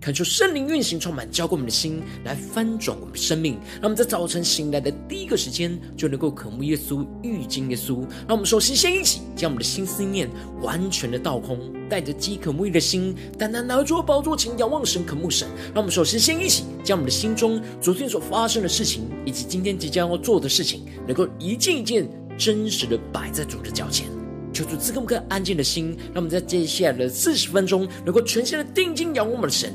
恳求圣灵运行，充满浇灌我们的心，来翻转我们的生命。让我们在早晨醒来的第一个时间，就能够渴慕耶稣、遇见耶稣。让我们首先先一起将我们的心思念完全的倒空，带着饥渴沐浴的心，单单拿着宝座前仰望神、渴慕神。让我们首先先一起将我们的心中昨天所发生的事情，以及今天即将要做的事情，能够一件一件真实的摆在主的脚前。求主赐给我们安静的心，让我们在接下来的四十分钟，能够全心的定睛仰望我们的神。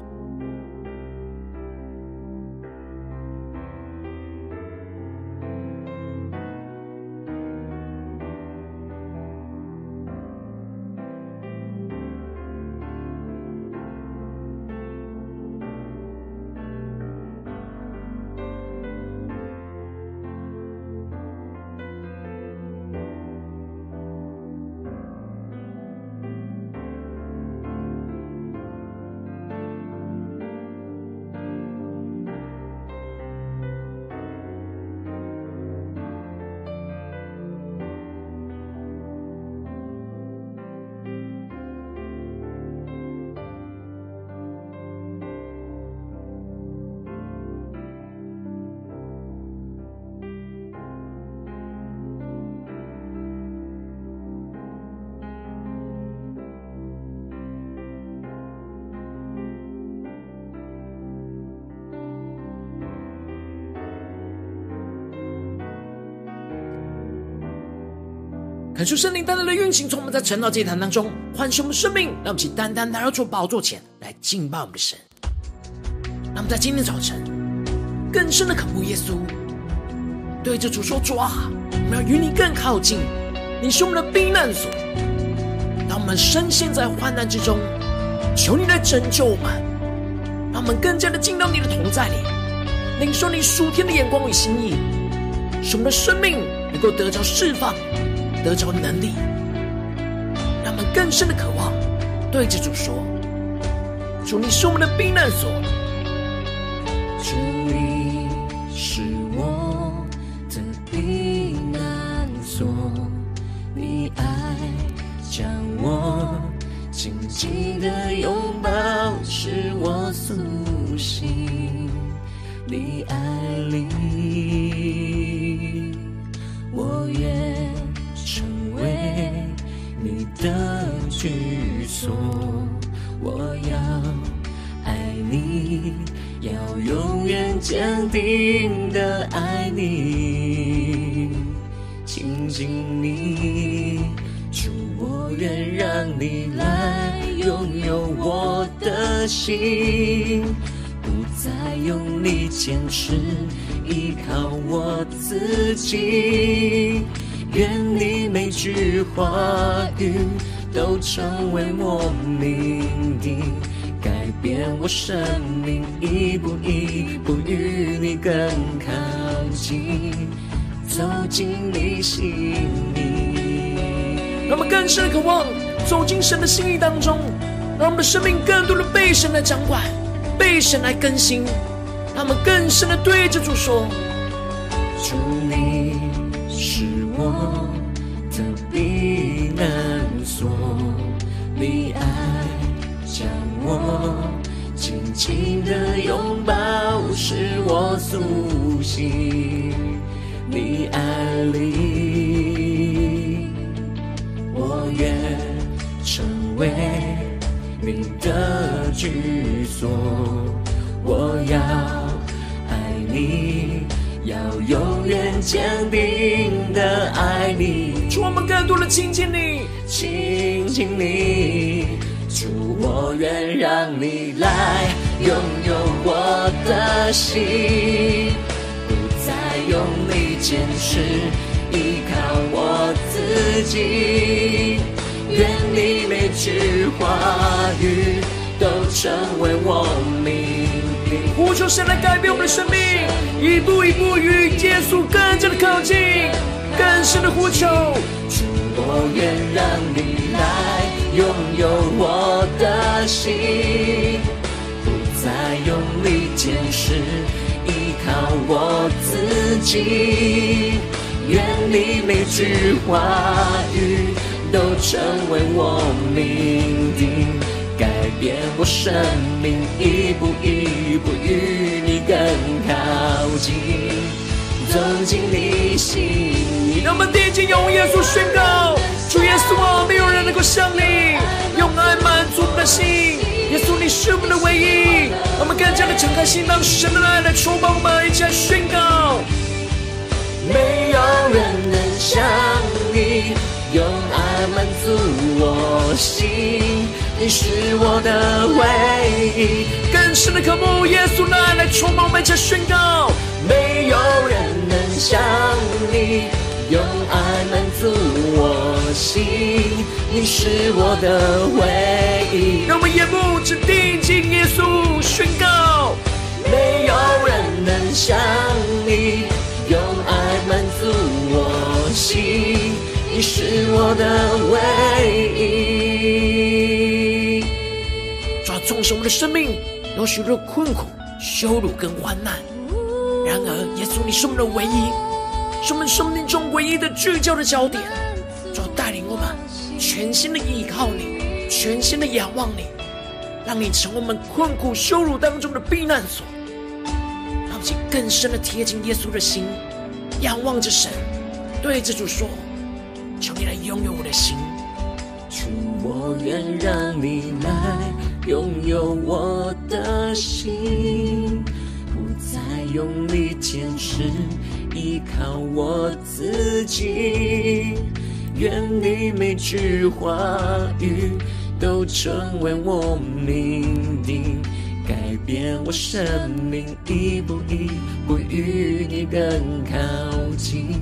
恳求圣灵单单的运行，从我们在晨祷祭坛当中唤醒我们生命，让我们。起单单来到主宝座前来敬拜我们。的神。让我们在今天早晨更深的渴慕耶稣，对着主说：“主啊，我们。要与你更靠近，你是我们。的避难所。当我们。深陷在患难之中，求你来拯救我们，让我们。更加的进到你的同在里，领受你属天的眼光与心意，使我们。的生命能够得着释放。”得着能力，让我们更深的渴望，对着主说：“主，你是我们的避难所，主，你是我的避难所，你爱将我紧紧的拥抱，使我苏醒，你爱里，说，我要爱你，要永远坚定的爱你，亲近你，主，我愿让你来拥有我的心，不再用力坚持，依靠我自己。愿你每句话语都成为我命定，改变我生命，一步一步与你更靠近，走进你心里。让我们更深的渴望走进神的心意当中，让我们的生命更多的被神来掌管，被神来更新。让我们更深的对着主说：主你是。我的避说，你爱将我紧紧的拥抱，使我苏醒。你爱里，我愿成为你的居所。我要爱你。要永远坚定的爱你，主，我们更多的亲近你，亲近你，祝，我愿让你来拥有我的心，不再用力坚持，依靠我自己，愿你每句话语都成为我命。呼求神来改变我们的生命，一步一步与耶稣更加的靠近，更深的呼求。主，我愿让你来拥有我的心，不再用力坚持，依靠我自己。愿你每句话语都成为我命定，变我生命，一步一步与你更靠近，走进你心里。让我们第一句用耶稣宣告：主耶稣啊，没有人能够像你，用爱满足我的心。耶稣，你是我们的唯一。我们更加的敞开心，让神的爱来充满我们，一起来宣告。没有人能像你，用爱满足我心，你是我的唯一。更深的渴慕，耶稣的爱来充满我们，宣告。没有人能像你，用爱满足我心，你是我的唯一。让我们眼目只定睛耶稣，宣告。没有人能像你。用爱满足我心，你是我的唯一。主啊，纵使我们的生命有许多困苦、羞辱跟患难，然而耶稣，你是我们的唯一，是我们生命中唯一的聚焦的焦点。主，带领我们全心的依靠你，全心的仰望你，让你成为我们困苦、羞辱当中的避难所。更深的贴近耶稣的心，仰望着神，对着主说：“求你来拥有我的心。”主，我愿让你来拥有我的心，不再用力坚持，依靠我自己。愿你每句话语都成为我命定。改变我生命，一步一步与你更靠近。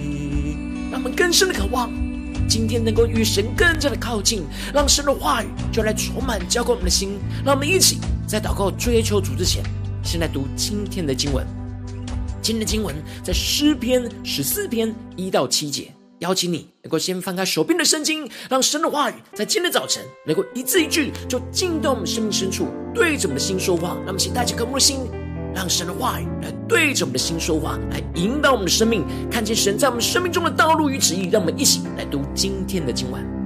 让我们更深的渴望，今天能够与神更加的靠近，让神的话语就来充满浇灌我们的心。让我们一起在祷告追求主之前，先来读今天的经文。今天的经文在诗篇十四篇一到七节。邀请你能够先翻开手边的圣经，让神的话语在今天的早晨能够一字一句就进到我们生命深处，对着我们的心说话。那么，请带着渴慕的心，让神的话语来对着我们的心说话，来引导我们的生命，看见神在我们生命中的道路与旨意。让我们一起来读今天的经文。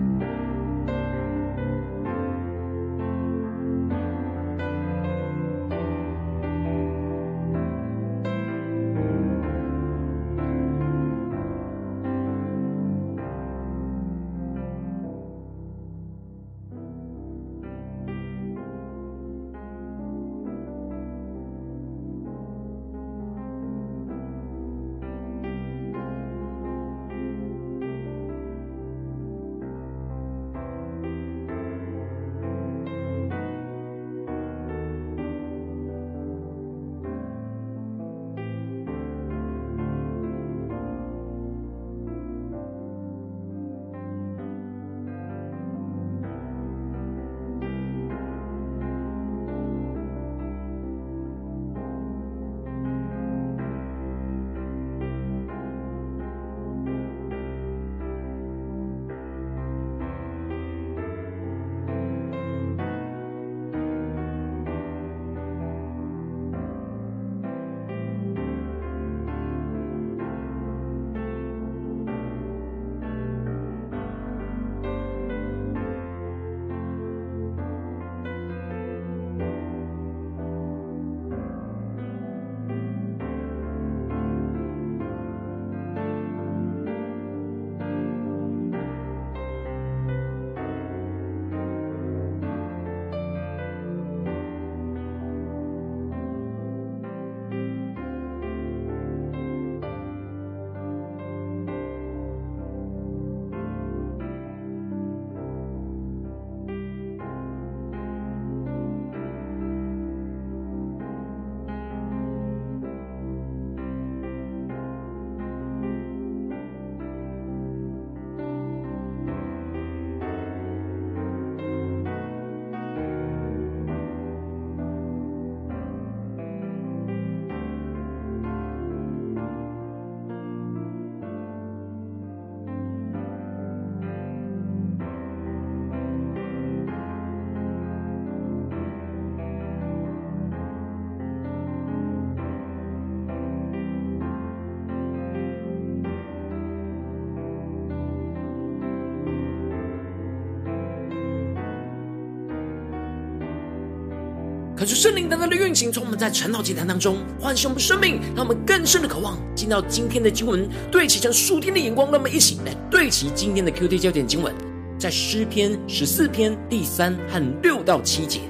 可是圣灵单单的运行，从我们在晨祷祭坛当中唤醒我们生命，让我们更深的渴望进到今天的经文，对齐成属天的眼光，让我们一起来对齐今天的 QT 焦点经文，在诗篇十四篇第三和六到七节，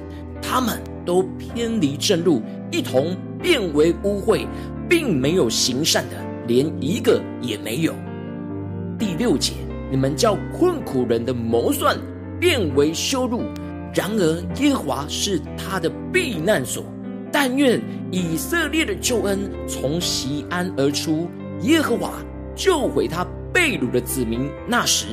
他们都偏离正路，一同变为污秽，并没有行善的，连一个也没有。第六节，你们叫困苦人的谋算变为羞辱。然而，耶和华是他的避难所。但愿以色列的救恩从西安而出，耶和华救回他被掳的子民。那时，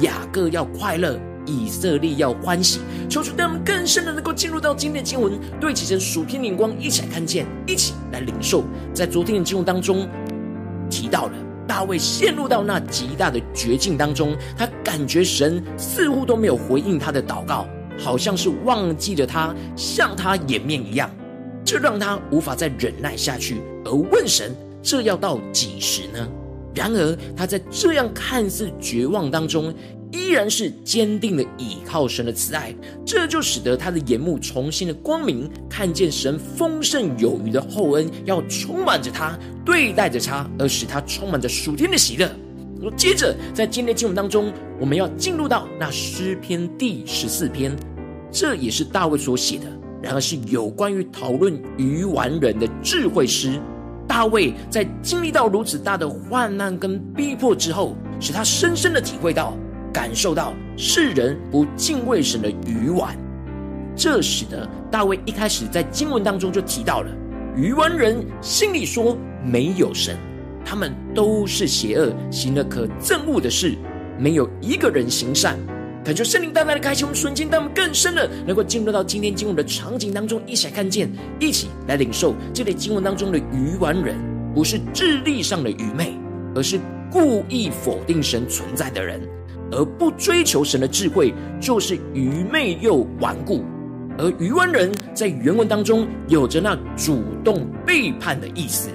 雅各要快乐，以色列要欢喜。求主让我们更深的能够进入到今天的经文，对齐成属天灵光，一起来看见，一起来领受。在昨天的经文当中提到了大卫陷入到那极大的绝境当中，他感觉神似乎都没有回应他的祷告。好像是忘记了他，向他掩面一样，这让他无法再忍耐下去，而问神：这要到几时呢？然而他在这样看似绝望当中，依然是坚定的倚靠神的慈爱，这就使得他的眼目重新的光明，看见神丰盛有余的厚恩要充满着他，对待着他，而使他充满着属天的喜乐。接着在今天的经文当中，我们要进入到那诗篇第十四篇。这也是大卫所写的，然而是有关于讨论愚顽人的智慧诗。大卫在经历到如此大的患难跟逼迫之后，使他深深的体会到、感受到世人不敬畏神的愚顽。这使得大卫一开始在经文当中就提到了愚顽人心里说没有神，他们都是邪恶，行了可憎恶的事，没有一个人行善。恳求圣灵大大的开启我们瞬间，他们更深的能够进入到今天经文的场景当中，一起来看见，一起来领受这里经文当中的愚顽人，不是智力上的愚昧，而是故意否定神存在的人，而不追求神的智慧，就是愚昧又顽固。而愚顽人在原文当中有着那主动背叛的意思，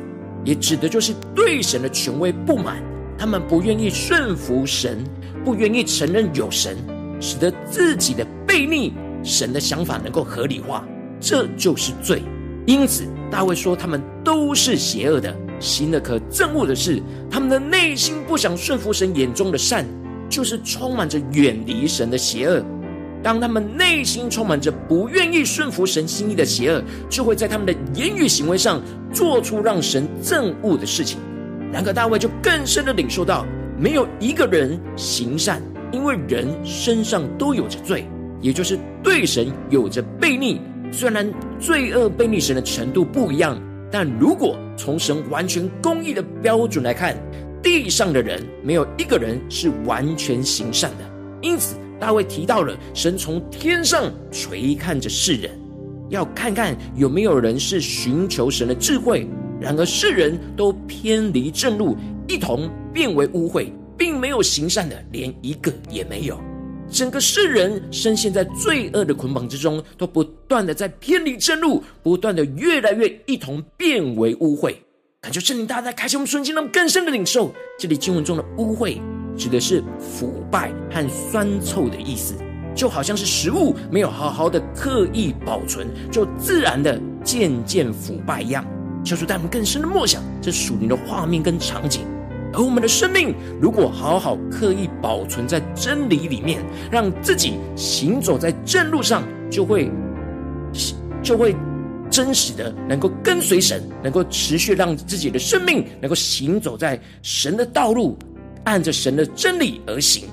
也指的就是对神的权威不满，他们不愿意顺服神，不愿意承认有神。使得自己的悖逆神的想法能够合理化，这就是罪。因此，大卫说他们都是邪恶的，行了可憎恶的事。他们的内心不想顺服神眼中的善，就是充满着远离神的邪恶。当他们内心充满着不愿意顺服神心意的邪恶，就会在他们的言语行为上做出让神憎恶的事情。然而，大卫就更深的领受到，没有一个人行善。因为人身上都有着罪，也就是对神有着悖逆。虽然罪恶悖逆神的程度不一样，但如果从神完全公义的标准来看，地上的人没有一个人是完全行善的。因此，大卫提到了神从天上垂看着世人，要看看有没有人是寻求神的智慧。然而世人都偏离正路，一同变为污秽。并没有行善的，连一个也没有。整个世人深陷在罪恶的捆绑之中，都不断的在偏离正路，不断的越来越一同变为污秽。感觉圣灵大大开启我们瞬间，让我们更深的领受这里经文中的污秽，指的是腐败和酸臭的意思，就好像是食物没有好好的刻意保存，就自然的渐渐腐败一样。求主带我们更深的默想这属灵的画面跟场景。而我们的生命，如果好好刻意保存在真理里面，让自己行走在正路上，就会就会真实的能够跟随神，能够持续让自己的生命能够行走在神的道路，按着神的真理而行，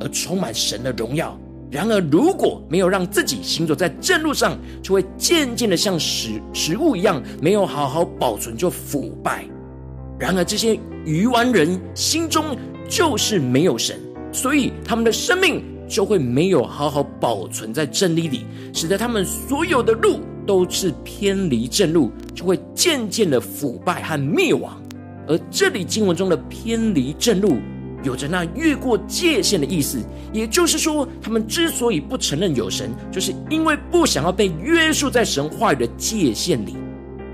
而充满神的荣耀。然而，如果没有让自己行走在正路上，就会渐渐的像食食物一样，没有好好保存就腐败。然而，这些愚顽人心中就是没有神，所以他们的生命就会没有好好保存在真理里，使得他们所有的路都是偏离正路，就会渐渐的腐败和灭亡。而这里经文中的偏离正路，有着那越过界限的意思，也就是说，他们之所以不承认有神，就是因为不想要被约束在神话语的界限里。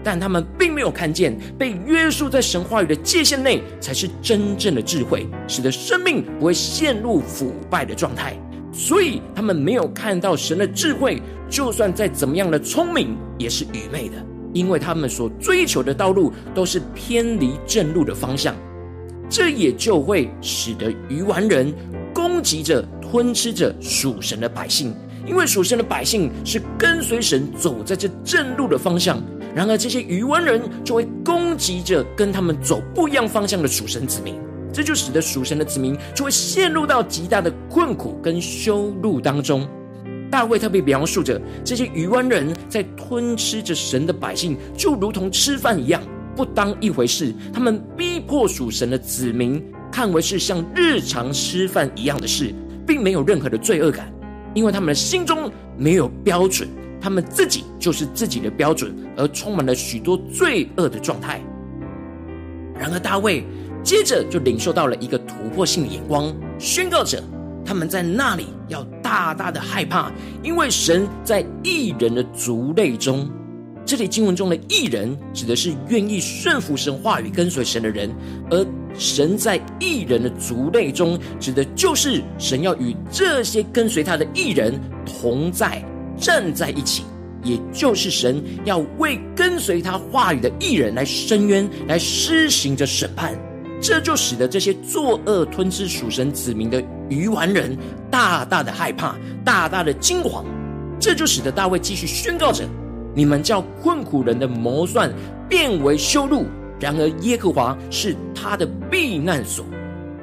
但他们并没有看见，被约束在神话语的界限内，才是真正的智慧，使得生命不会陷入腐败的状态。所以他们没有看到神的智慧，就算再怎么样的聪明，也是愚昧的，因为他们所追求的道路都是偏离正路的方向。这也就会使得鱼丸人攻击着、吞吃着属神的百姓，因为属神的百姓是跟随神走在这正路的方向。然而，这些鱼丸人就会攻击着跟他们走不一样方向的属神子民，这就使得属神的子民就会陷入到极大的困苦跟羞辱当中。大卫特别描述着这些愚顽人在吞吃着神的百姓，就如同吃饭一样。不当一回事，他们逼迫属神的子民，看为是像日常吃饭一样的事，并没有任何的罪恶感，因为他们的心中没有标准，他们自己就是自己的标准，而充满了许多罪恶的状态。然而大卫接着就领受到了一个突破性的眼光，宣告着他们在那里要大大的害怕，因为神在异人的族类中。这里经文中的异人，指的是愿意顺服神话语、跟随神的人；而神在异人的族类中，指的就是神要与这些跟随他的异人同在、站在一起，也就是神要为跟随他话语的异人来伸冤、来施行着审判。这就使得这些作恶吞吃属神子民的愚顽人大大的害怕、大大的惊惶。这就使得大卫继续宣告着。你们叫困苦人的谋算变为羞辱，然而耶和华是他的避难所。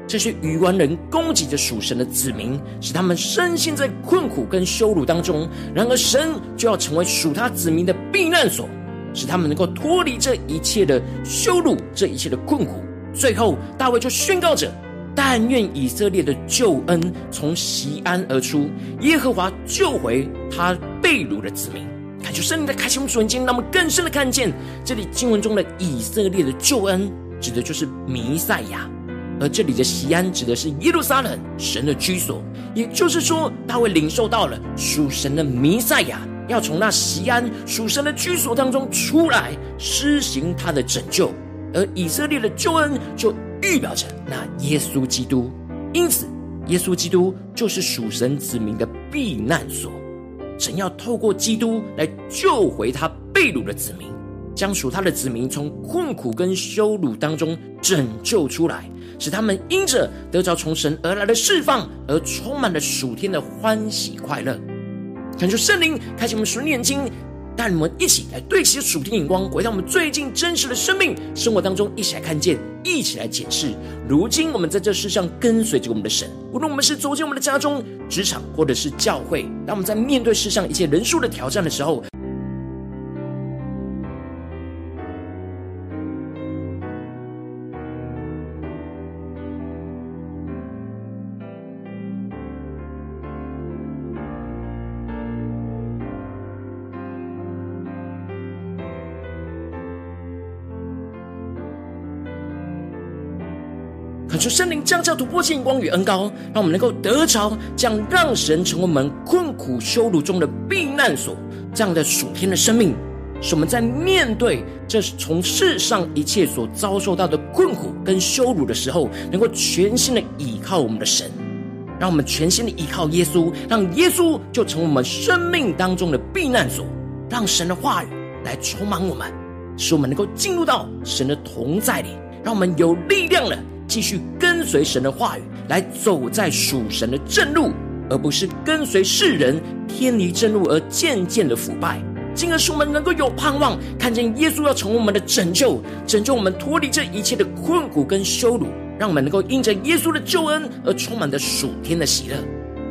这些愚顽人攻击着属神的子民，使他们深陷在困苦跟羞辱当中。然而神就要成为属他子民的避难所，使他们能够脱离这一切的羞辱，这一切的困苦。最后，大卫就宣告着：但愿以色列的救恩从锡安而出，耶和华救回他被掳的子民。感求圣灵的开启我们属灵经，让我们更深的看见这里经文中的以色列的救恩，指的就是弥赛亚；而这里的锡安，指的是耶路撒冷神的居所。也就是说，大卫领受到了属神的弥赛亚要从那锡安属神的居所当中出来，施行他的拯救；而以色列的救恩就预表着那耶稣基督。因此，耶稣基督就是属神子民的避难所。神要透过基督来救回他被掳的子民，将属他的子民从困苦跟羞辱当中拯救出来，使他们因着得着从神而来的释放，而充满了属天的欢喜快乐。恳求圣灵开启我们属灵眼睛。带你们一起来对齐属天眼光，回到我们最近真实的生命生活当中，一起来看见，一起来解释。如今我们在这世上跟随着我们的神，无论我们是走进我们的家中、职场，或者是教会，当我们在面对世上一切人数的挑战的时候。求圣灵降下突破性光与恩膏，让我们能够得着这样让神成为我们困苦羞辱中的避难所，这样的属天的生命，使我们在面对这从世上一切所遭受到的困苦跟羞辱的时候，能够全心的倚靠我们的神，让我们全心的倚靠耶稣，让耶稣就成为我们生命当中的避难所，让神的话语来充满我们，使我们能够进入到神的同在里，让我们有力量了。继续跟随神的话语，来走在属神的正路，而不是跟随世人偏离正路而渐渐的腐败。进而使我们能够有盼望，看见耶稣要成为我们的拯救，拯救我们脱离这一切的困苦跟羞辱，让我们能够因着耶稣的救恩而充满着属天的喜乐。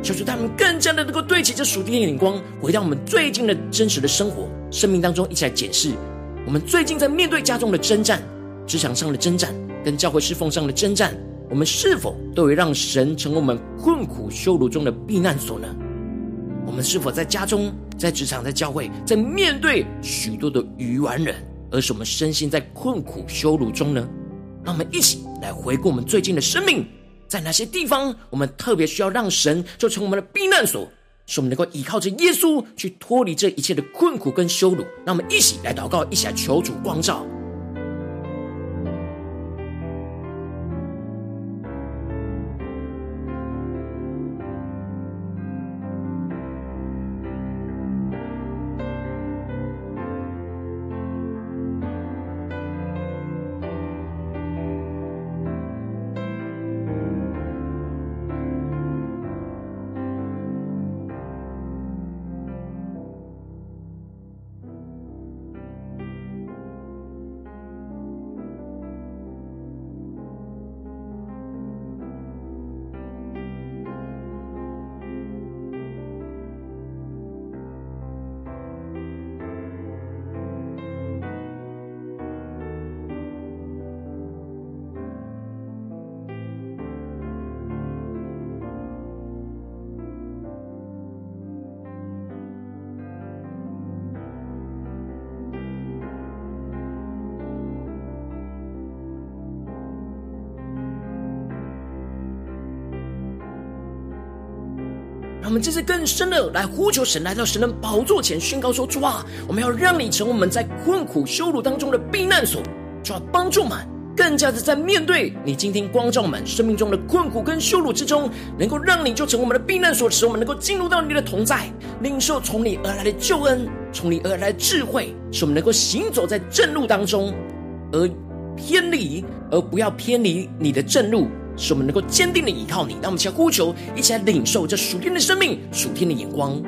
求主他们更加的能够对齐这属天的眼光，回到我们最近的真实的生活生命当中，一起来检视我们最近在面对家中的征战、职场上的征战。跟教会侍奉上的征战，我们是否都有让神成为我们困苦羞辱中的避难所呢？我们是否在家中、在职场、在教会，在面对许多的愚顽人，而使我们身心在困苦羞辱中呢？让我们一起来回顾我们最近的生命，在哪些地方我们特别需要让神就成为我们的避难所，使我们能够依靠着耶稣去脱离这一切的困苦跟羞辱。让我们一起来祷告，一起来求主光照。我们这次更深的来呼求神，来到神的宝座前宣告说：主啊，我们要让你成为我们在困苦羞辱当中的避难所，主啊，帮助我们更加的在面对你今天光照我们生命中的困苦跟羞辱之中，能够让你就成为我们的避难所，使我们能够进入到你的同在，领受从你而来的救恩，从你而来的智慧，使我们能够行走在正路当中，而偏离，而不要偏离你的正路。使我们能够坚定的依靠你，让我们一起来呼求，一起来领受这属天的生命、属天的眼光。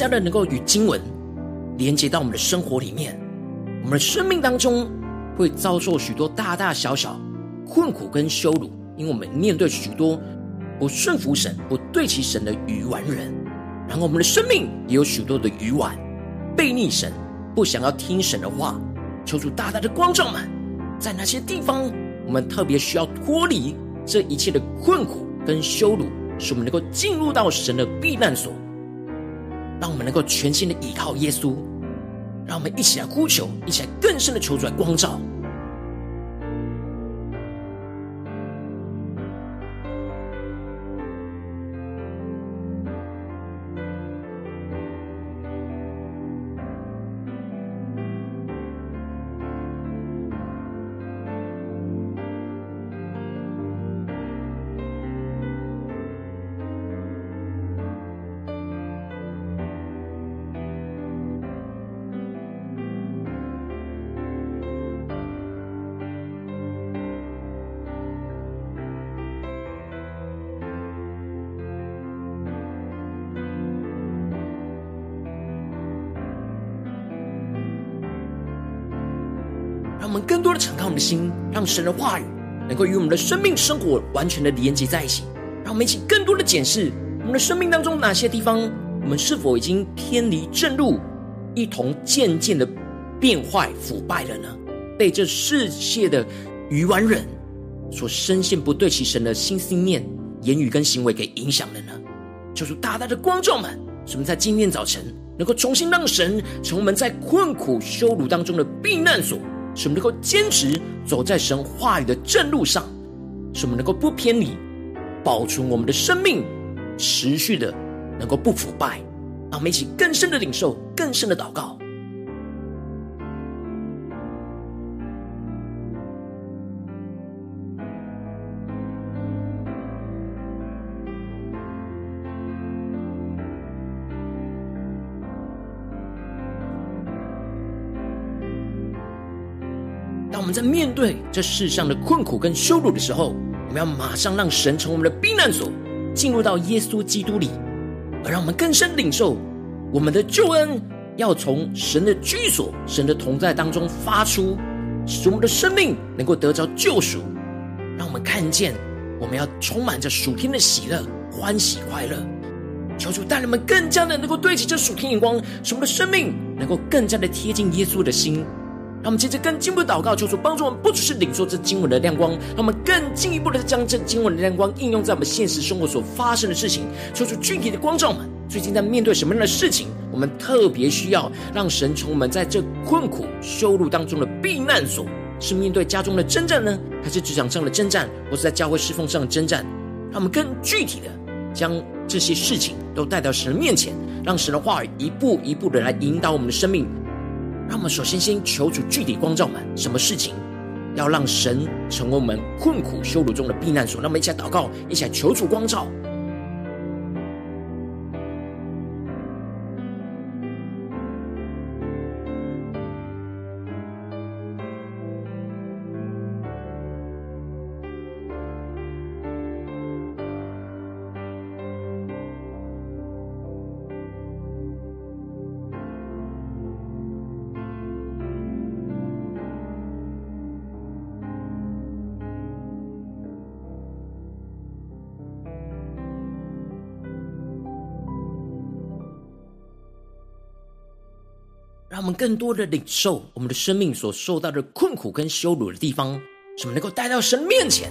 加的能够与经文连接到我们的生活里面，我们的生命当中会遭受许多大大小小困苦跟羞辱，因为我们面对许多不顺服神、不对齐神的愚顽人，然后我们的生命也有许多的愚顽，悖逆神，不想要听神的话。求主大大的光照们，在那些地方，我们特别需要脱离这一切的困苦跟羞辱，使我们能够进入到神的避难所。让我们能够全心的倚靠耶稣，让我们一起来呼求，一起来更深的求主来光照。更多的敞开我们的心，让神的话语能够与我们的生命生活完全的连接在一起。让我们一起更多的检视我们的生命当中哪些地方，我们是否已经偏离正路，一同渐渐的变坏腐败了呢？被这世界的愚顽人所深陷不对齐神的心思念、言语跟行为给影响了呢？就是大大的光照们，使我们在今天早晨能够重新让神成为我们在困苦羞辱当中的避难所。使我们能够坚持走在神话语的正路上，使我们能够不偏离，保存我们的生命，持续的能够不腐败。让我们一起更深的领受，更深的祷告。我们在面对这世上的困苦跟羞辱的时候，我们要马上让神从我们的避难所，进入到耶稣基督里，而让我们更深领受我们的救恩，要从神的居所、神的同在当中发出，使我们的生命能够得着救赎。让我们看见，我们要充满着属天的喜乐、欢喜、快乐。求主带领我们更加的能够对齐这属天眼光，使我们的生命能够更加的贴近耶稣的心。让我们接着更进一步祷告，求主帮助我们，不只是领受这经文的亮光，让我们更进一步的将这经文的亮光应用在我们现实生活所发生的事情，求主具体的光照们。最近在面对什么样的事情，我们特别需要让神从我们在这困苦羞辱当中的避难所，是面对家中的征战呢，还是职场上的征战，或是在教会侍奉上的征战？让我们更具体的将这些事情都带到神的面前，让神的话语一步一步的来引导我们的生命。让我们首先先求主具体光照们，什么事情要让神成为我们困苦羞辱中的避难所？那么一起来祷告，一起来求主光照。让我们更多的领受我们的生命所受到的困苦跟羞辱的地方，使我们能够带到神面前，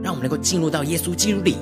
让我们能够进入到耶稣基督里，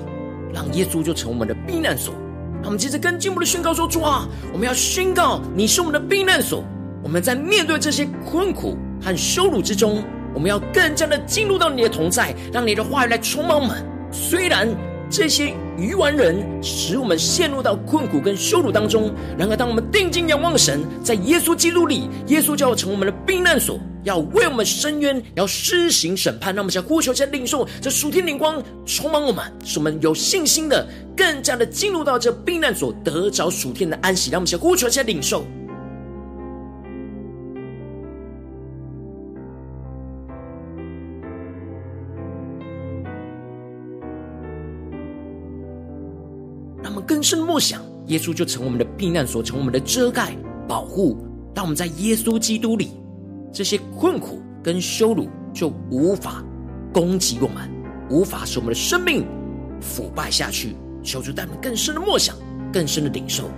让耶稣就成我们的避难所。让我们接着跟进步的宣告说：主啊，我们要宣告你是我们的避难所。我们在面对这些困苦和羞辱之中，我们要更加的进入到你的同在，让你的话语来充满我们。虽然这些愚顽人使我们陷入到困苦跟羞辱当中，然而当我们定睛仰望神，在耶稣基督里，耶稣就要成为我们的避难所，要为我们伸冤，要施行审判。让我们想呼求，先领受这属天灵光充满我们，使我们有信心的更加的进入到这避难所，得着属天的安息。让我们想呼求，先领受。不想，耶稣就成我们的避难所，成我们的遮盖保护。当我们在耶稣基督里，这些困苦跟羞辱就无法攻击我们，无法使我们的生命腐败下去。求主带我们更深的默想，更深的领受。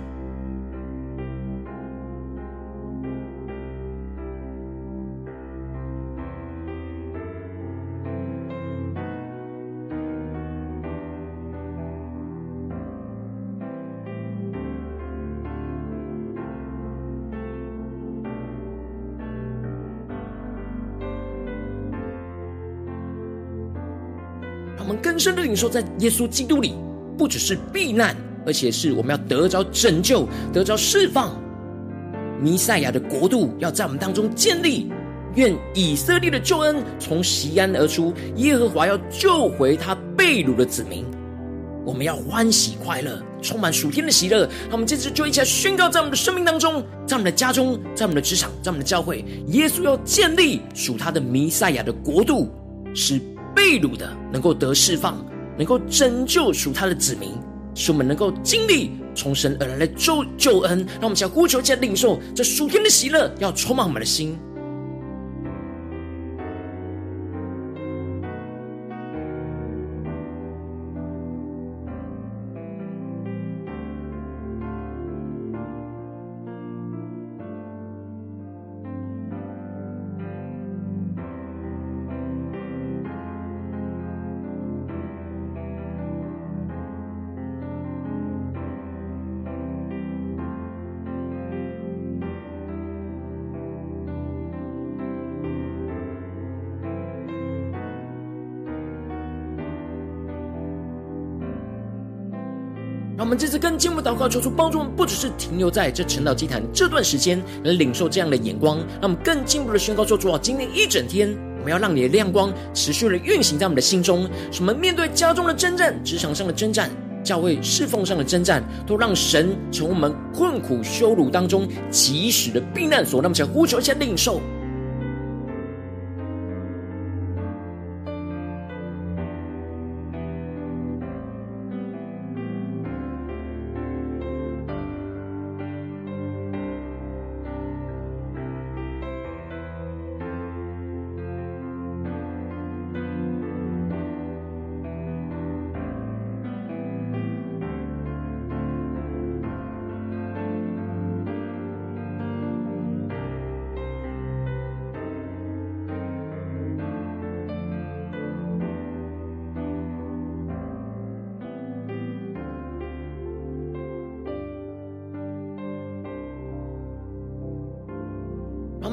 深的领受，在耶稣基督里，不只是避难，而且是我们要得着拯救，得着释放。弥赛亚的国度要在我们当中建立。愿以色列的救恩从锡安而出，耶和华要救回他被掳的子民。我们要欢喜快乐，充满属天的喜乐。让我们接着就一起来宣告，在我们的生命当中，在我们的家中，在我们的职场，在我们的教会，耶稣要建立属他的弥赛亚的国度，使。被掳的能够得释放，能够拯救属他的子民，使我们能够经历从神而来的救救恩。让我们想呼求，在领受这属天的喜乐，要充满我们的心。我们这次更进一步祷告，求主帮助我们，不只是停留在这晨祷祭坛这段时间，而领受这样的眼光。让我们更进一步的宣告说：主啊，今天一整天，我们要让你的亮光持续的运行在我们的心中。什么面对家中的征战、职场上的征战、教会侍奉上的征战，都让神从我们困苦羞辱当中及时的避难所。那么，想呼求一下领受。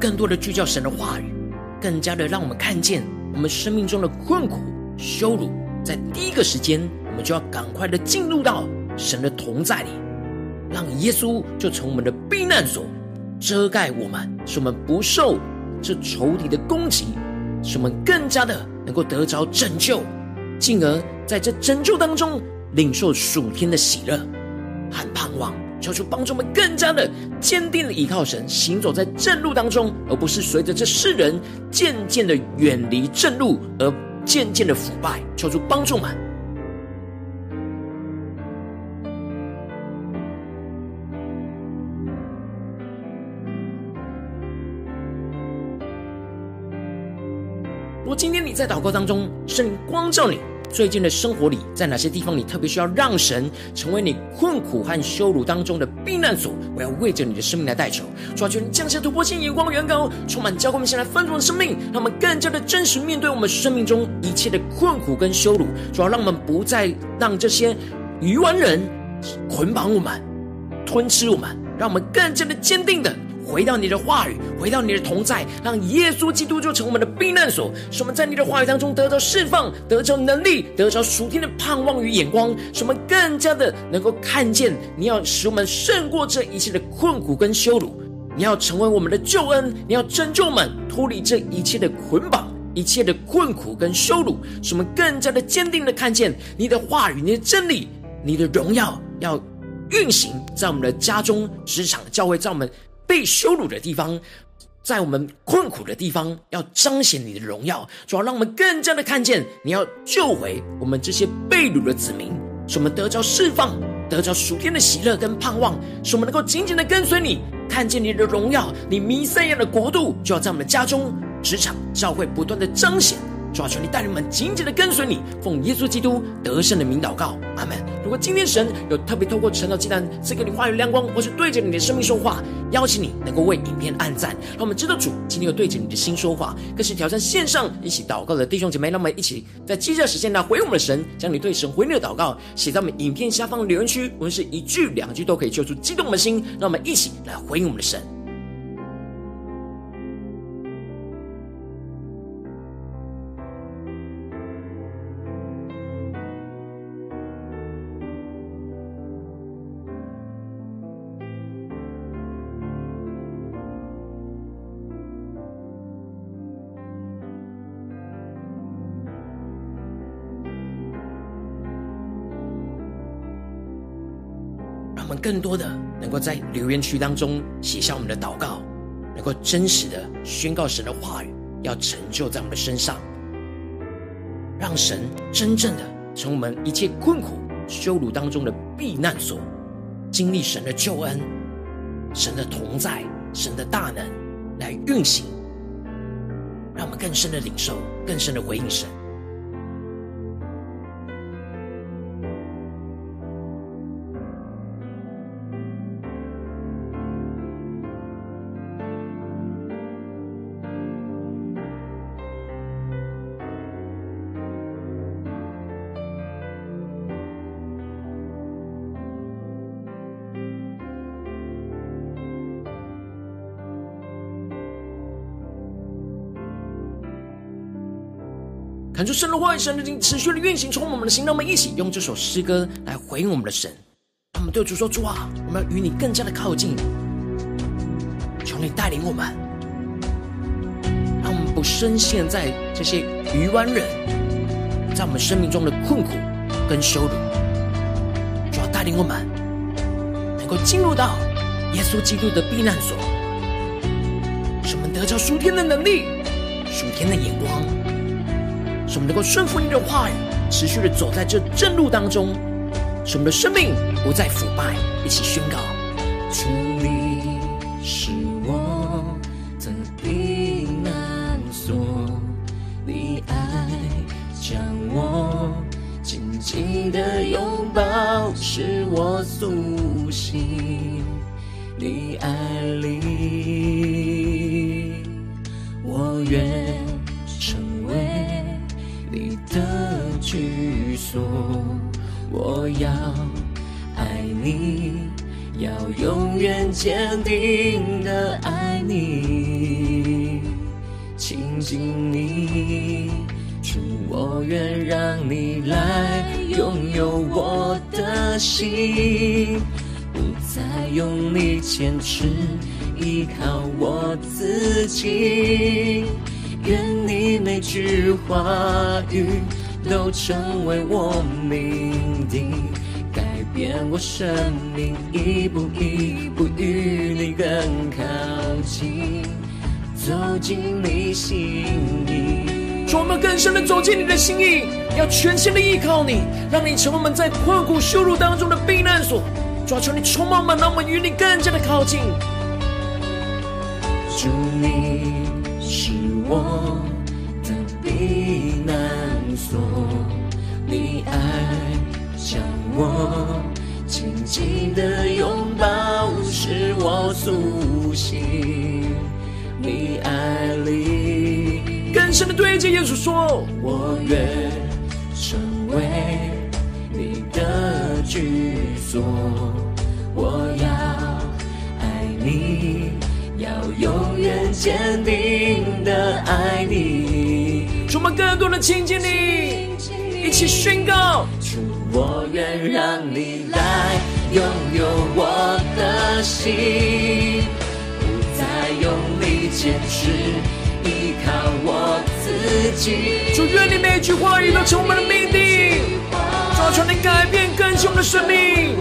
更多、的聚焦神的话语，更加的让我们看见我们生命中的困苦、羞辱，在第一个时间，我们就要赶快的进入到神的同在里，让耶稣就从我们的避难所遮盖我们，使我们不受这仇敌的攻击，使我们更加的能够得着拯救，进而在这拯救当中领受属天的喜乐和盼望。求主帮助们更加的坚定的依靠神，行走在正路当中，而不是随着这世人渐渐的远离正路而渐渐的腐败。求主帮助们。如果今天你在祷告当中，圣灵光照你。最近的生活里，在哪些地方你特别需要让神成为你困苦和羞辱当中的避难所？我要为着你的生命来代求，主啊，求你降下突破性眼光的远高，充满教会们先来丰盛的生命，让我们更加的真实面对我们生命中一切的困苦跟羞辱。主要让我们不再让这些愚顽人捆绑我们、吞吃我们，让我们更加的坚定的。回到你的话语，回到你的同在，让耶稣基督就成我们的避难所，使我们在你的话语当中得到释放，得着能力，得着属天的盼望与眼光，使我们更加的能够看见你要使我们胜过这一切的困苦跟羞辱，你要成为我们的救恩，你要拯救我们脱离这一切的捆绑，一切的困苦跟羞辱，使我们更加的坚定的看见你的话语，你的真理，你的荣耀要运行在我们的家中、职场、教会，在我们。被羞辱的地方，在我们困苦的地方，要彰显你的荣耀，主要让我们更加的看见你要救回我们这些被掳的子民，使我们得着释放，得着属天的喜乐跟盼望，使我们能够紧紧的跟随你，看见你的荣耀，你弥赛亚的国度就要在我们的家中、职场、教会不断的彰显。主啊，求你带领们紧紧的跟随你，奉耶稣基督得胜的名祷告，阿门。如果今天神有特别透过晨祷祭坛赐给你话语亮光，或是对着你的生命说话，邀请你能够为影片按赞，让我们知道主今天有对着你的心说话，更是挑战线上一起祷告的弟兄姐妹，让我们一起在接下时间来回我们的神，将你对神回应的祷告写在我们影片下方的留言区，无论是一句两句都可以救出激动的心，让我们一起来回应我们的神。更多的能够在留言区当中写下我们的祷告，能够真实的宣告神的话语，要成就在我们的身上，让神真正的从我们一切困苦、羞辱当中的避难所，经历神的救恩、神的同在、神的大能来运行，让我们更深的领受、更深的回应神。感受神的话语，神的灵持续的运行，充满我们的心。让我们一起用这首诗歌来回应我们的神。他们对主说：“主啊，我们要与你更加的靠近，求你带领我们，让我们不深陷在这些愚顽人在我们生命中的困苦跟羞辱。主啊，带领我们能够进入到耶稣基督的避难所，使我们得着属天的能力、属天的眼光。”使我们能够顺服你的话语，持续的走在这正路当中，使我们的生命不再腐败。一起宣告：说，我要爱你，要永远坚定的爱你，亲近你，主，我愿让你来拥有我的心，不再用力坚持依靠我自己，愿你每句话语。都成为我命定，改变我生命，一步一步与你更靠近，走进你心意。让我们更深的走进你的心意，要全心的依靠你，让你成为我们在困苦羞辱当中的避难所。抓住你充满我们，让我们与你更加的靠近。主，你是我的避难所，你爱将我紧紧的拥抱，使我苏醒。你爱里更深的对着耶稣说：我愿成为你的居所，我要爱你。要永远坚定的爱你，充满更多的亲近你，一起宣告。主，我愿让你来拥有我的心，不再用力坚持，依靠我自己。主，愿你每句话语都成我们的命定，抓住你改变更新的生命。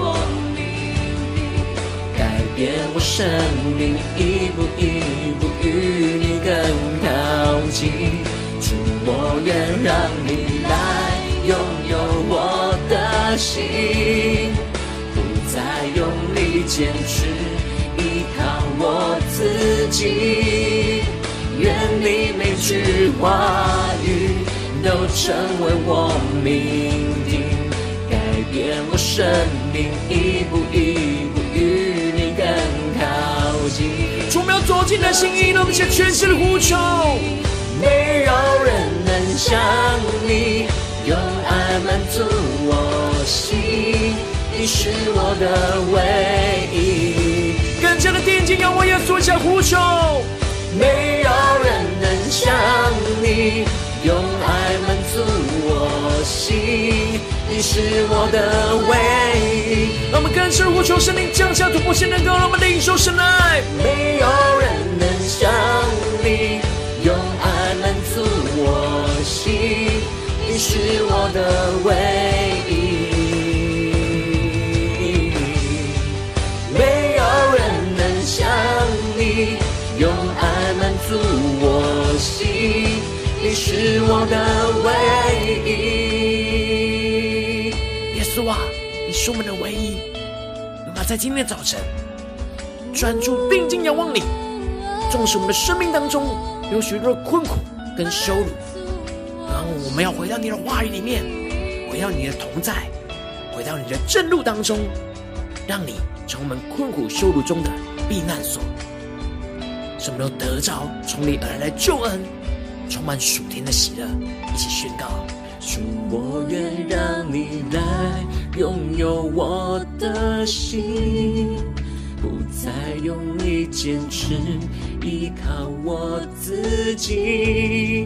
改变我生命一步一步与你更靠近，主，我愿让你来拥有我的心，不再用力坚持，依靠我自己。愿你每句话语都成为我命定，改变我生命一步一步与。主，我们要走进你的心意，让我们先全心的呼求。没有人能像你用爱满足我心，你是我的唯一。更加的定睛仰望耶稣，向呼求。没有人能像你用爱满足我心。你是我的唯一，让我们更深呼求圣灵降下突破性能够让我们领受神爱。没有人能像你我心，你是我的唯一。没有人能像你用爱满足我心，你是我的唯一。耶稣啊，你是我们的唯一。那么在今天早晨，专注定睛仰望你，纵使我们的生命当中有许多困苦跟羞辱，我们要回到你的话语里面，回到你的同在，回到你的正路当中，让你成为我们困苦羞辱中的避难所，什么都得着从你而来的救恩，充满属天的喜乐，一起宣告。主，我愿让你来拥有我的心，不再用力坚持，依靠我自己。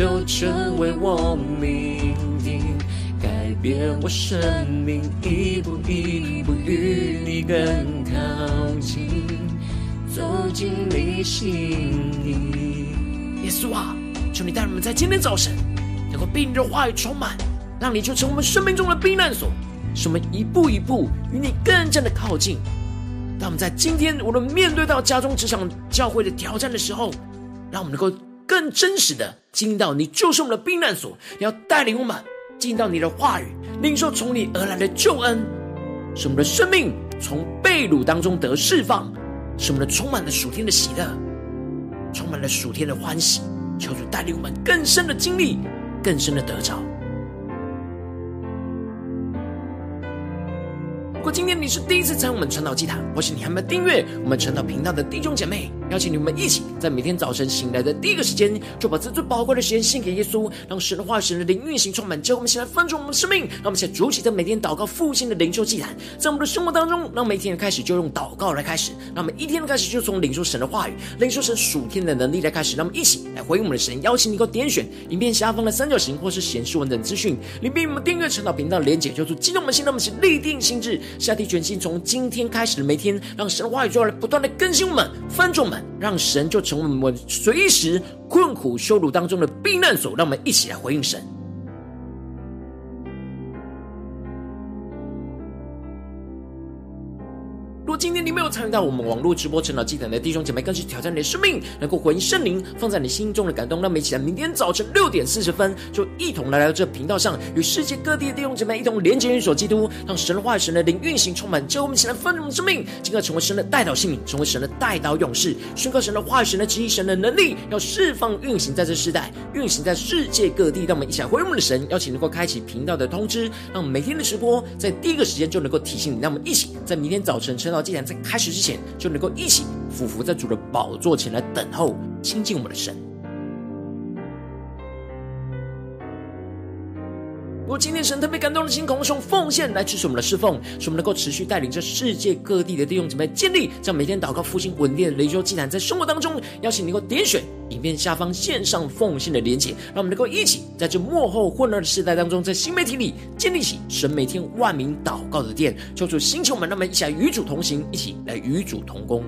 都成为我命定，改变我生命，一步一步与你更靠近，走进你心里。耶稣啊，求你带我们在今天早晨。能够被你的话语充满，让你就成我们生命中的避难所，使我们一步一步与你更加的靠近。当我们在今天无论面对到家中、职场、教会的挑战的时候，让我们能够更真实的经历到你就是我们的避难所，你要带领我们进到你的话语，领受从你而来的救恩，使我们的生命从被掳当中得释放，使我们的充满了属天的喜乐，充满了属天的欢喜。求主带领我们更深的经历。更深的得着。如果今天你是第一次参与我们传道祭坛，或是你还没有订阅我们传道频道的弟兄姐妹，邀请你们一起在每天早晨醒来的第一个时间，就把这最宝贵的时间献给耶稣，让神的话语、神的灵运行充满，叫我们起来翻转我们的生命。让我们现在筑起在每天祷告复兴的灵修祭坛，在我们的生活当中，让每天的开始就用祷告来开始，让我们一天的开始就从领受神的话语、领受神属天的能力来开始。让我们一起来回应我们的神，邀请你给我点选影片下方的三角形或是显示文等资讯，里面有我们订阅陈导频道连结，叫做激动我们心，让我们一起立定心志，下定决心，从今天开始的每天，让神的话语就要来不断的更新我们、翻转我们，让神就成为我们随时困苦羞辱当中的避难所，让我们一起来回应神。参与到我们网络直播成长祭坛的弟兄姐妹，更是挑战你的生命，能够回应圣灵放在你心中的感动。让我们一起来，明天早晨六点四十分，就一同来到这频道上，与世界各地的弟兄姐妹一同连接、运所基督，让神的话语、神的灵运行充满。叫我们起来分盛生命，进而成为神的代祷性命，成为神的代祷勇士，宣告神的话语、神的旨意、神的能力，要释放运行在这世代，运行在世界各地。让我们一起来回应我们的神，邀请能够开启频道的通知，让我们每天的直播在第一个时间就能够提醒你。让我们一起在明天早晨晨祷。既然在开始之前，就能够一起俯伏在主的宝座前来等候亲近我们的神。如果今天神特别感动的心，空用奉献来支持我们的侍奉，使我们能够持续带领着世界各地的弟兄姊妹建立这样每天祷告复兴稳定的雷州祭坛，在生活当中，邀请你能够点选影片下方线上奉献的连接，让我们能够一起在这幕后混乱的时代当中，在新媒体里建立起神每天万名祷告的殿，求主兴起我们，让我们一起来与主同行，一起来与主同工。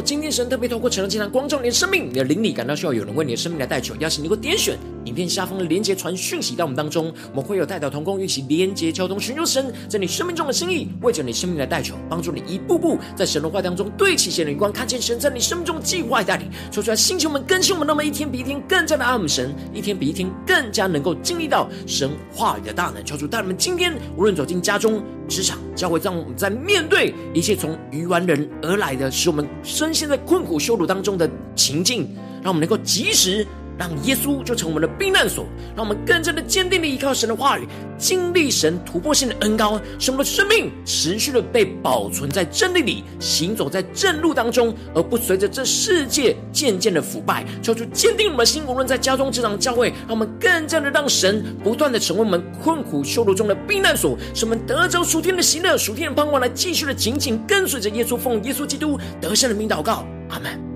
今天神特别透过晨祷祭坛光照你的生命，你的灵力感到需要有人为你的生命来代求，邀请你给我点选影片下方的连结传讯息到我们当中，我们会有代祷同工一起连结交通，寻求神在你生命中的心意，为着你生命来代求，帮助你一步步在神的话当中对齐神的光，看见神在你生命中的计划带领，说出来，星球们更新我们，那么一天比一天更加的爱我们神，一天比一天更加能够经历到神话语的大能，求主带我们今天无论走进家中、职场、教会，让我们在面对一切从愚顽人而来的，使我们深陷在困苦羞辱当中的情境，让我们能够及时。让耶稣就成我们的避难所，让我们更加的坚定的依靠神的话语，经历神突破性的恩膏，使我们的生命持续的被保存在真理里，行走在正路当中，而不随着这世界渐渐的腐败。求主坚定我们的心，无论在家中、职场、教会，让我们更加的让神不断的成为我们困苦羞辱中的避难所，使我们得着属天的喜乐、属天的盼望，来继续的紧紧跟随着耶稣，奉耶稣基督得胜的名祷告。阿门